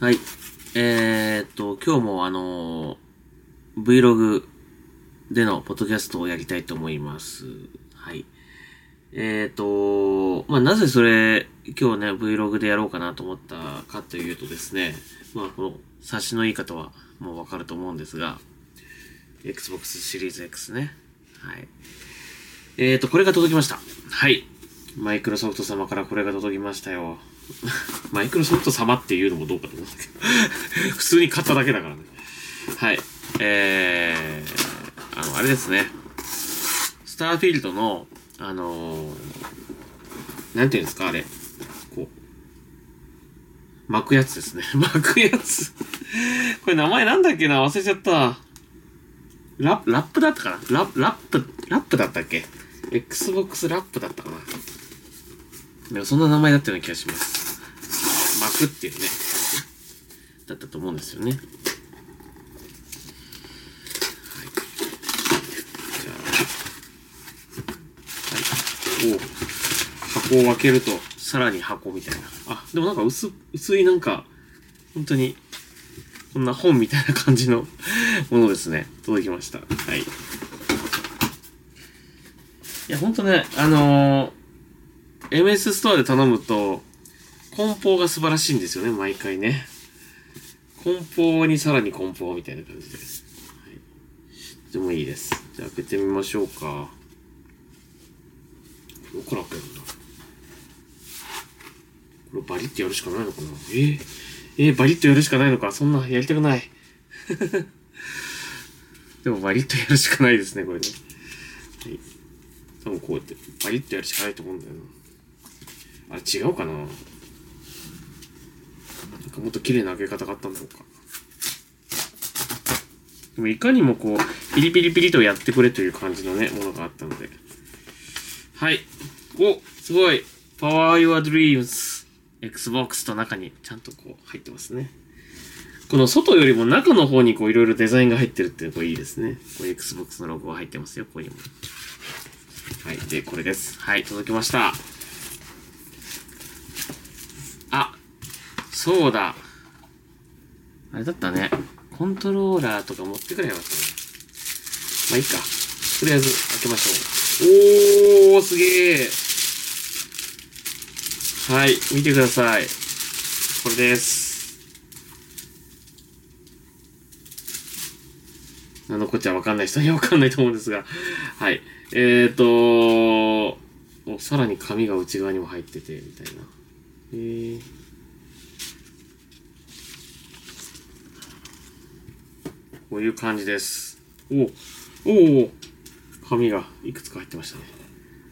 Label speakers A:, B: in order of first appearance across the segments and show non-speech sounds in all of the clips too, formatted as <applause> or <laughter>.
A: はい。えー、っと、今日もあのー Vlog でのポッドキャストをやりたいと思います。はい。えー、っと、まあ、なぜそれ、今日ね、Vlog でやろうかなと思ったかというとですね、まあ、この、察しのいい方はもうわかると思うんですが、Xbox シリーズ X ね。はい。えー、っと、これが届きました。はい。マイクロソフト様からこれが届きましたよ。<laughs> マイクロソフト様っていうのもどうかと思うんですけど。<laughs> 普通に買っただけだからね。はい。えー、あの、あれですね。スターフィールドの、あのー、なんていうんですか、あれ。こう。巻くやつですね。<laughs> 巻くやつ。これ名前なんだっけな？忘れちゃった。ララップだったかな？ララップ、ラップだったっけ ?Xbox ラップだったかな？でもそんな名前だったような気がします。巻くっていうね、だったと思うんですよね。はい。じゃあ、はい。お箱を開けると、さらに箱みたいな。あ、でもなんか薄、薄いなんか、本当に、こんな本みたいな感じのものですね。届きました。はい。いや、ほんとね、あのー、MS ストアで頼むと、梱包が素晴らしいんですよね、毎回ね。梱包にさらに梱包みたいな感じで。はい。とてもいいです。じゃあ開けてみましょうか。どこら開けるんだこれバリッとやるしかないのかなえ？ー、えー、バリッとやるしかないのかそんなやりたくない。<laughs> でもバリッとやるしかないですね、これね。はい。多分こうやって、バリッとやるしかないと思うんだよな。あれ違うかなもっと綺麗な開け方があったんだろうか。でもいかにもこう、ピリピリピリとやってくれという感じのね、ものがあったので。はい。おすごい !Power Your Dreams Xbox と中にちゃんとこう入ってますね。この外よりも中の方にこういろいろデザインが入ってるっていうのがいいですね。こう Xbox のロゴが入ってますよ、ここにも。はい。で、これです。はい、届きました。あ、そうだ。あれだったね。コントローラーとか持ってくればよかったね。まあいいか。とりあえず開けましょう。おー、すげー。はい、見てください。これです。なのこっちゃわかんない人にはわかんないと思うんですが。はい。えーとおさらに紙が内側にも入ってて、みたいな。えー。こういう感じです。おおお紙がいくつか入ってましたね。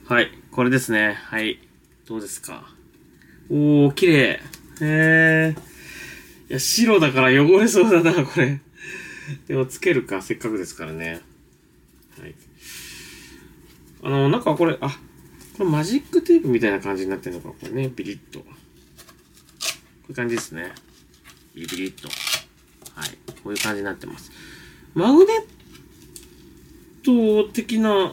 A: はい、これですね。はい。どうですか？おー、綺麗。へー。いや、白だから汚れそうだな、これ。でも、つけるか、せっかくですからね。はい。あの、なんかこれ、あ、これマジックテープみたいな感じになってるのか、これね、ビリッと。こういう感じですね。ビリビリッと。こういう感じになってます。マグネット的な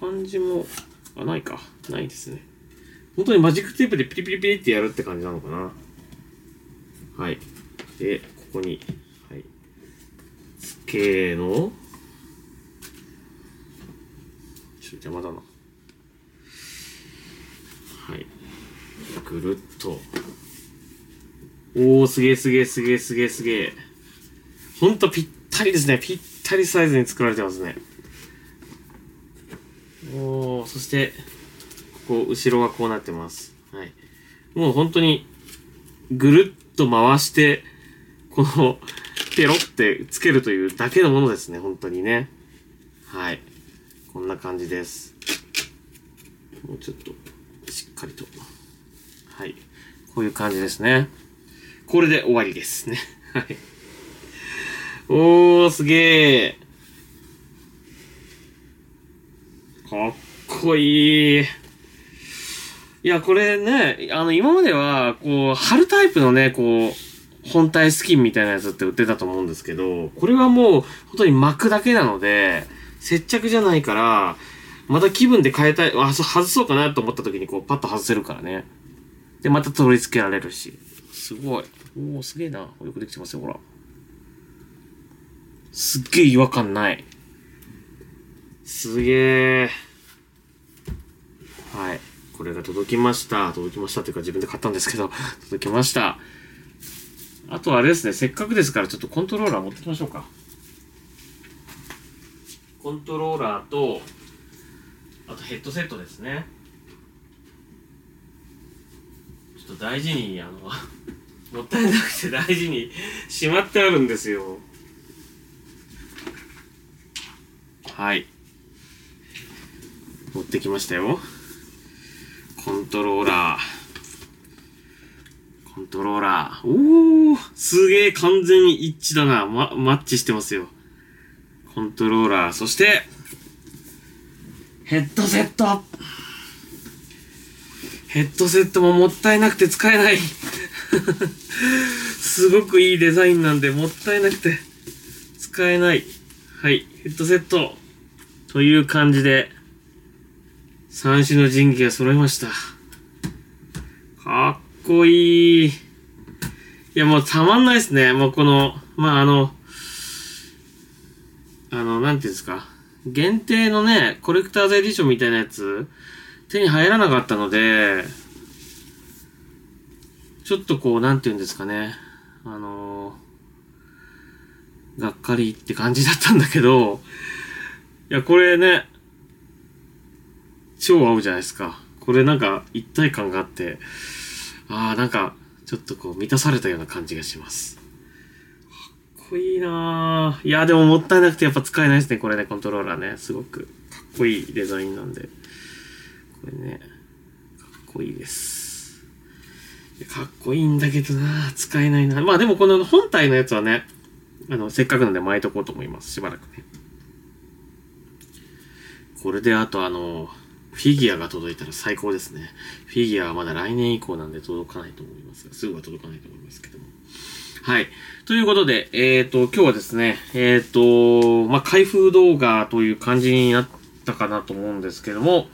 A: 感じも、あ、ないか。ないですね。本当にマジックテープでピリピリピリってやるって感じなのかな。はい。で、ここに、はい。つけの、ちょっと邪魔だな。はい。ぐるっと。おー、すげえすげえすげえすげえすげえ。ほんとぴったりですね。ぴったりサイズに作られてますね。おー、そして、こう、後ろがこうなってます。はい。もう本当に、ぐるっと回して、この、ペロってつけるというだけのものですね。本当にね。はい。こんな感じです。もうちょっと、しっかりと。はい。こういう感じですね。これで終わりですね。<laughs> はい。おー、すげえ。かっこいい。いや、これね、あの、今までは、こう、貼るタイプのね、こう、本体スキンみたいなやつって売ってたと思うんですけど、これはもう、本当に巻くだけなので、接着じゃないから、また気分で変えたい、あ、外そうかなと思った時にこう、パッと外せるからね。で、また取り付けられるし。すごい。おお、すげえな。よくできてますよ、ほら。すっげえ違和感ない。すげえ。はい。これが届きました。届きましたっていうか自分で買ったんですけど、<laughs> 届きました。あとあれですね、せっかくですからちょっとコントローラー持ってきましょうか。コントローラーと、あとヘッドセットですね。ちょっと大事に、あの、<laughs> もったいなくて大事にしまってあるんですよ。はい。持ってきましたよ。コントローラー。コントローラー。おーすげえ完全一致だな。ま、マッチしてますよ。コントローラー。そして、ヘッドセットヘッドセットももったいなくて使えない <laughs> すごくいいデザインなんでもったいなくて使えない。はい、ヘッドセット。という感じで、三種の神器が揃いました。かっこいい。いや、もうたまんないですね。もうこの、まあ、あの、あの、なんていうんですか。限定のね、コレクターズエディションみたいなやつ、手に入らなかったので、ちょっとこう、なんて言うんですかね。あのー、がっかりって感じだったんだけど、いや、これね、超合うじゃないですか。これなんか一体感があって、ああ、なんか、ちょっとこう満たされたような感じがします。かっこいいなぁ。いや、でももったいなくてやっぱ使えないですね、これね、コントローラーね。すごくかっこいいデザインなんで。ね、かっこいいです。かっこいいんだけどな使えないなまあでもこの本体のやつはね、あの、せっかくなんで巻いとこうと思います。しばらくね。これであとあの、フィギュアが届いたら最高ですね。フィギュアはまだ来年以降なんで届かないと思いますが、すぐは届かないと思いますけども。はい。ということで、えっ、ー、と、今日はですね、えっ、ー、と、まあ、開封動画という感じになったかなと思うんですけども、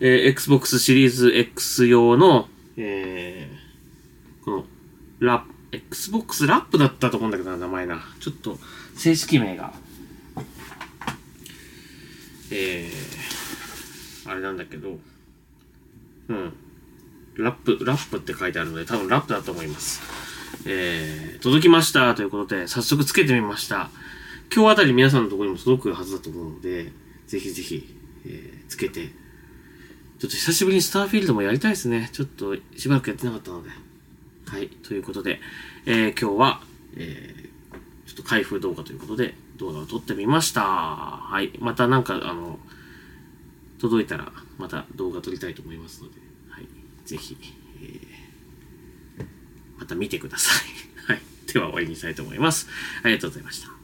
A: えー、Xbox シリーズ X 用の、えー、この、ラップ、Xbox ラップだったと思うんだけどな、名前な。ちょっと、正式名が。えー、あれなんだけど、うん。ラップ、ラップって書いてあるので、多分ラップだと思います。えー、届きましたということで、早速つけてみました。今日あたり皆さんのところにも届くはずだと思うので、ぜひぜひ、えー、つけてちょっと久しぶりにスターフィールドもやりたいですね。ちょっとしばらくやってなかったので。はい。ということで、えー、今日は、えー、ちょっと開封動画ということで動画を撮ってみました。はい。またなんか、あの、届いたらまた動画撮りたいと思いますので、はい。ぜひ、えー、また見てください。<laughs> はい。では終わりにしたいと思います。ありがとうございました。